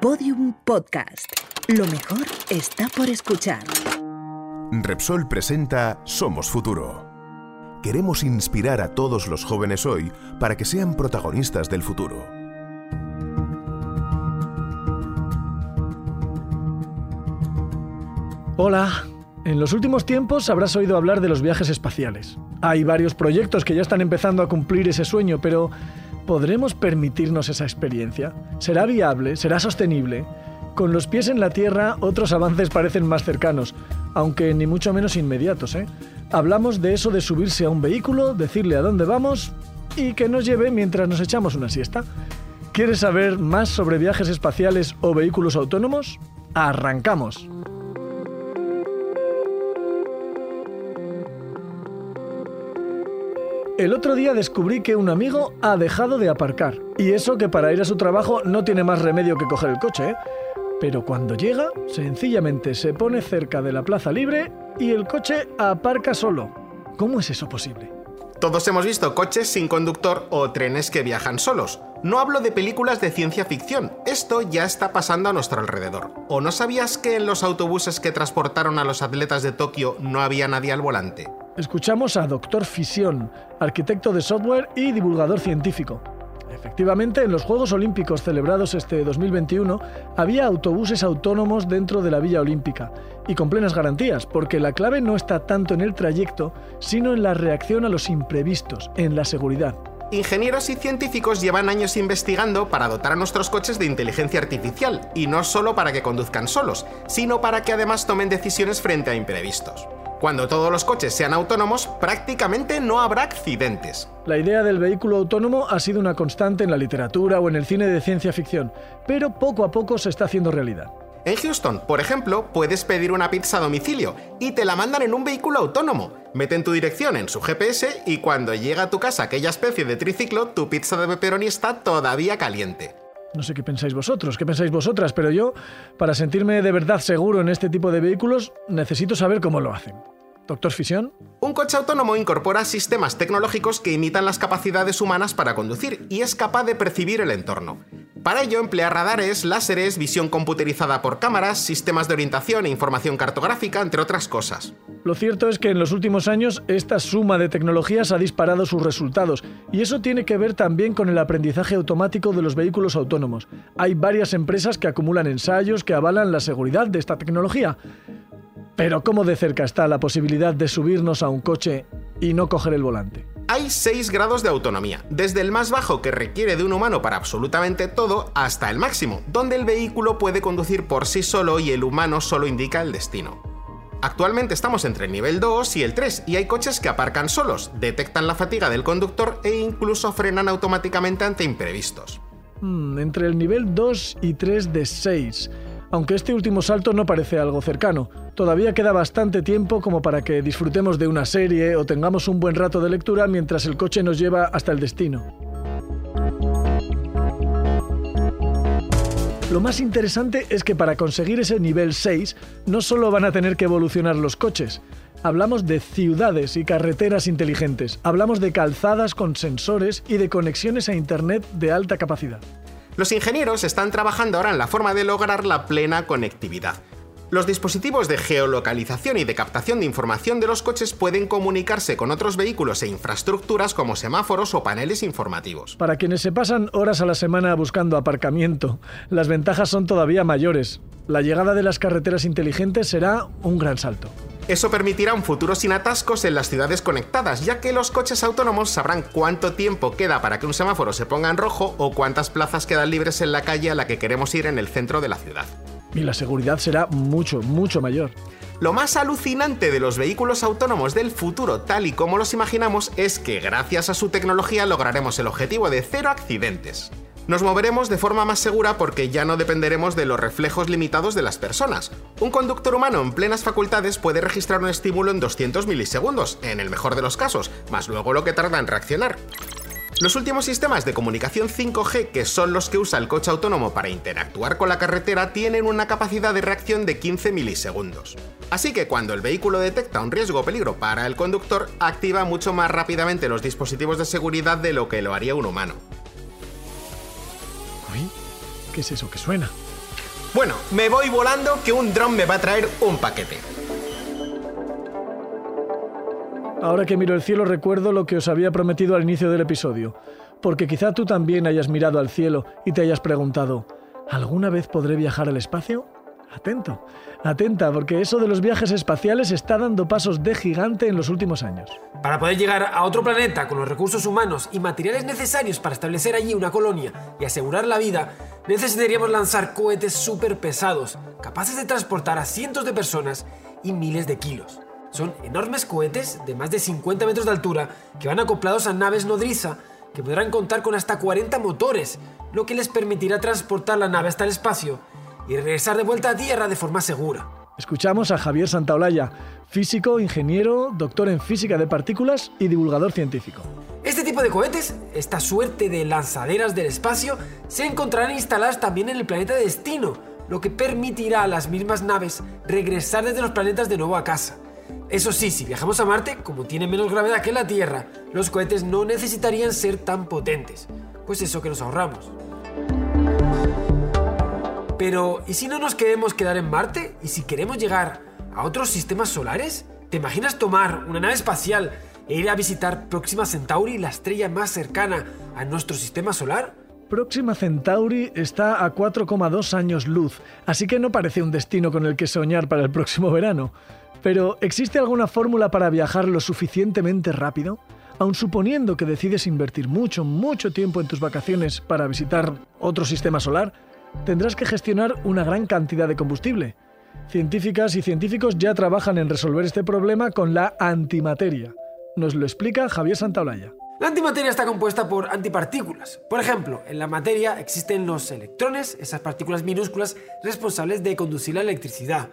Podium Podcast. Lo mejor está por escuchar. Repsol presenta Somos Futuro. Queremos inspirar a todos los jóvenes hoy para que sean protagonistas del futuro. Hola. En los últimos tiempos habrás oído hablar de los viajes espaciales. Hay varios proyectos que ya están empezando a cumplir ese sueño, pero ¿podremos permitirnos esa experiencia? ¿Será viable? ¿Será sostenible? Con los pies en la Tierra, otros avances parecen más cercanos, aunque ni mucho menos inmediatos. ¿eh? Hablamos de eso de subirse a un vehículo, decirle a dónde vamos y que nos lleve mientras nos echamos una siesta. ¿Quieres saber más sobre viajes espaciales o vehículos autónomos? ¡Arrancamos! El otro día descubrí que un amigo ha dejado de aparcar. Y eso que para ir a su trabajo no tiene más remedio que coger el coche, ¿eh? Pero cuando llega, sencillamente se pone cerca de la plaza libre y el coche aparca solo. ¿Cómo es eso posible? Todos hemos visto coches sin conductor o trenes que viajan solos. No hablo de películas de ciencia ficción, esto ya está pasando a nuestro alrededor. ¿O no sabías que en los autobuses que transportaron a los atletas de Tokio no había nadie al volante? Escuchamos a Dr. Fisión, arquitecto de software y divulgador científico. Efectivamente, en los Juegos Olímpicos celebrados este 2021 había autobuses autónomos dentro de la Villa Olímpica y con plenas garantías, porque la clave no está tanto en el trayecto, sino en la reacción a los imprevistos, en la seguridad. Ingenieros y científicos llevan años investigando para dotar a nuestros coches de inteligencia artificial, y no solo para que conduzcan solos, sino para que además tomen decisiones frente a imprevistos. Cuando todos los coches sean autónomos, prácticamente no habrá accidentes. La idea del vehículo autónomo ha sido una constante en la literatura o en el cine de ciencia ficción, pero poco a poco se está haciendo realidad. En Houston, por ejemplo, puedes pedir una pizza a domicilio y te la mandan en un vehículo autónomo. Meten tu dirección en su GPS y cuando llega a tu casa aquella especie de triciclo, tu pizza de pepperoni está todavía caliente. No sé qué pensáis vosotros, qué pensáis vosotras, pero yo, para sentirme de verdad seguro en este tipo de vehículos, necesito saber cómo lo hacen. Doctor Fisión. Un coche autónomo incorpora sistemas tecnológicos que imitan las capacidades humanas para conducir y es capaz de percibir el entorno. Para ello emplea radares, láseres, visión computerizada por cámaras, sistemas de orientación e información cartográfica, entre otras cosas. Lo cierto es que en los últimos años esta suma de tecnologías ha disparado sus resultados y eso tiene que ver también con el aprendizaje automático de los vehículos autónomos. Hay varias empresas que acumulan ensayos que avalan la seguridad de esta tecnología. Pero ¿cómo de cerca está la posibilidad de subirnos a un coche y no coger el volante? Hay seis grados de autonomía, desde el más bajo que requiere de un humano para absolutamente todo hasta el máximo, donde el vehículo puede conducir por sí solo y el humano solo indica el destino. Actualmente estamos entre el nivel 2 y el 3 y hay coches que aparcan solos, detectan la fatiga del conductor e incluso frenan automáticamente ante imprevistos. Hmm, entre el nivel 2 y 3 de 6. Aunque este último salto no parece algo cercano, todavía queda bastante tiempo como para que disfrutemos de una serie o tengamos un buen rato de lectura mientras el coche nos lleva hasta el destino. Lo más interesante es que para conseguir ese nivel 6 no solo van a tener que evolucionar los coches, hablamos de ciudades y carreteras inteligentes, hablamos de calzadas con sensores y de conexiones a Internet de alta capacidad. Los ingenieros están trabajando ahora en la forma de lograr la plena conectividad. Los dispositivos de geolocalización y de captación de información de los coches pueden comunicarse con otros vehículos e infraestructuras como semáforos o paneles informativos. Para quienes se pasan horas a la semana buscando aparcamiento, las ventajas son todavía mayores. La llegada de las carreteras inteligentes será un gran salto. Eso permitirá un futuro sin atascos en las ciudades conectadas, ya que los coches autónomos sabrán cuánto tiempo queda para que un semáforo se ponga en rojo o cuántas plazas quedan libres en la calle a la que queremos ir en el centro de la ciudad y la seguridad será mucho, mucho mayor. Lo más alucinante de los vehículos autónomos del futuro, tal y como los imaginamos, es que gracias a su tecnología lograremos el objetivo de cero accidentes. Nos moveremos de forma más segura porque ya no dependeremos de los reflejos limitados de las personas. Un conductor humano en plenas facultades puede registrar un estímulo en 200 milisegundos, en el mejor de los casos, más luego lo que tarda en reaccionar. Los últimos sistemas de comunicación 5G, que son los que usa el coche autónomo para interactuar con la carretera, tienen una capacidad de reacción de 15 milisegundos. Así que cuando el vehículo detecta un riesgo o peligro para el conductor, activa mucho más rápidamente los dispositivos de seguridad de lo que lo haría un humano. Uy, ¿qué es eso que suena? Bueno, me voy volando que un dron me va a traer un paquete. Ahora que miro el cielo recuerdo lo que os había prometido al inicio del episodio, porque quizá tú también hayas mirado al cielo y te hayas preguntado, ¿alguna vez podré viajar al espacio? Atento, atenta, porque eso de los viajes espaciales está dando pasos de gigante en los últimos años. Para poder llegar a otro planeta con los recursos humanos y materiales necesarios para establecer allí una colonia y asegurar la vida, necesitaríamos lanzar cohetes súper pesados, capaces de transportar a cientos de personas y miles de kilos. Son enormes cohetes de más de 50 metros de altura que van acoplados a naves nodriza que podrán contar con hasta 40 motores, lo que les permitirá transportar la nave hasta el espacio y regresar de vuelta a Tierra de forma segura. Escuchamos a Javier Santaolalla, físico, ingeniero, doctor en física de partículas y divulgador científico. Este tipo de cohetes, esta suerte de lanzaderas del espacio, se encontrarán instaladas también en el planeta de destino, lo que permitirá a las mismas naves regresar desde los planetas de nuevo a casa. Eso sí, si viajamos a Marte, como tiene menos gravedad que la Tierra, los cohetes no necesitarían ser tan potentes, pues eso que nos ahorramos. Pero, ¿y si no nos queremos quedar en Marte? ¿Y si queremos llegar a otros sistemas solares? ¿Te imaginas tomar una nave espacial e ir a visitar Próxima Centauri, la estrella más cercana a nuestro sistema solar? Próxima Centauri está a 4,2 años luz, así que no parece un destino con el que soñar para el próximo verano. Pero, ¿existe alguna fórmula para viajar lo suficientemente rápido? Aun suponiendo que decides invertir mucho, mucho tiempo en tus vacaciones para visitar otro sistema solar, tendrás que gestionar una gran cantidad de combustible. Científicas y científicos ya trabajan en resolver este problema con la antimateria. Nos lo explica Javier Santaolalla. La antimateria está compuesta por antipartículas. Por ejemplo, en la materia existen los electrones, esas partículas minúsculas responsables de conducir la electricidad.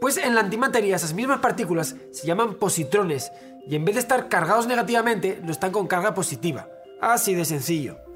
Pues en la antimateria esas mismas partículas se llaman positrones y en vez de estar cargados negativamente, lo están con carga positiva. Así de sencillo.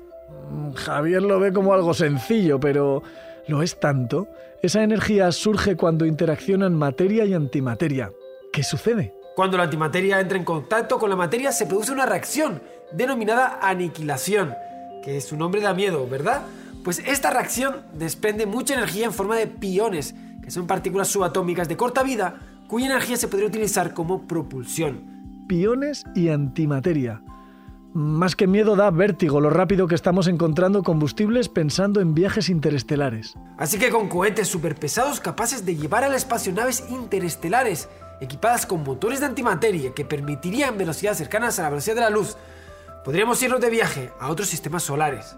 Javier lo ve como algo sencillo, pero ¿lo es tanto? Esa energía surge cuando interaccionan materia y antimateria. ¿Qué sucede? Cuando la antimateria entra en contacto con la materia se produce una reacción denominada aniquilación, que su nombre da miedo, ¿verdad? Pues esta reacción desprende mucha energía en forma de piones, que son partículas subatómicas de corta vida, cuya energía se podría utilizar como propulsión. Piones y antimateria. Más que miedo da vértigo lo rápido que estamos encontrando combustibles pensando en viajes interestelares. Así que con cohetes superpesados capaces de llevar al espacio naves interestelares equipadas con motores de antimateria que permitirían velocidades cercanas a la velocidad de la luz, podríamos irnos de viaje a otros sistemas solares.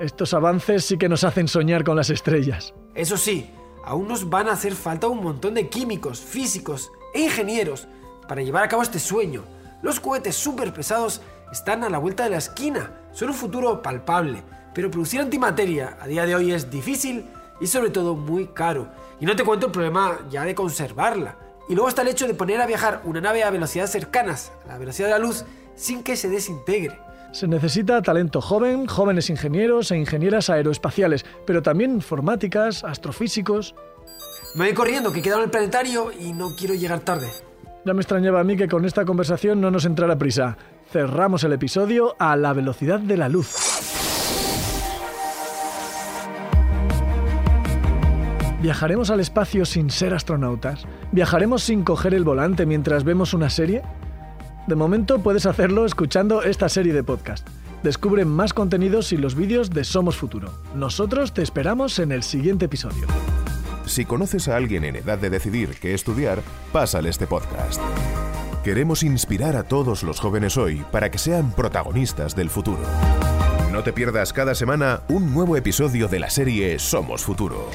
Estos avances sí que nos hacen soñar con las estrellas. Eso sí, aún nos van a hacer falta un montón de químicos, físicos e ingenieros para llevar a cabo este sueño. Los cohetes superpesados están a la vuelta de la esquina, son un futuro palpable, pero producir antimateria a día de hoy es difícil y sobre todo muy caro. Y no te cuento el problema ya de conservarla. Y luego está el hecho de poner a viajar una nave a velocidades cercanas a la velocidad de la luz sin que se desintegre. Se necesita talento joven, jóvenes ingenieros e ingenieras aeroespaciales, pero también informáticas, astrofísicos. Me voy corriendo, que he quedado en el planetario y no quiero llegar tarde. Ya me extrañaba a mí que con esta conversación no nos entrara prisa. Cerramos el episodio a la velocidad de la luz. ¿Viajaremos al espacio sin ser astronautas? ¿Viajaremos sin coger el volante mientras vemos una serie? De momento puedes hacerlo escuchando esta serie de podcast. Descubre más contenidos y los vídeos de Somos Futuro. Nosotros te esperamos en el siguiente episodio. Si conoces a alguien en edad de decidir qué estudiar, pásale este podcast. Queremos inspirar a todos los jóvenes hoy para que sean protagonistas del futuro. No te pierdas cada semana un nuevo episodio de la serie Somos Futuro.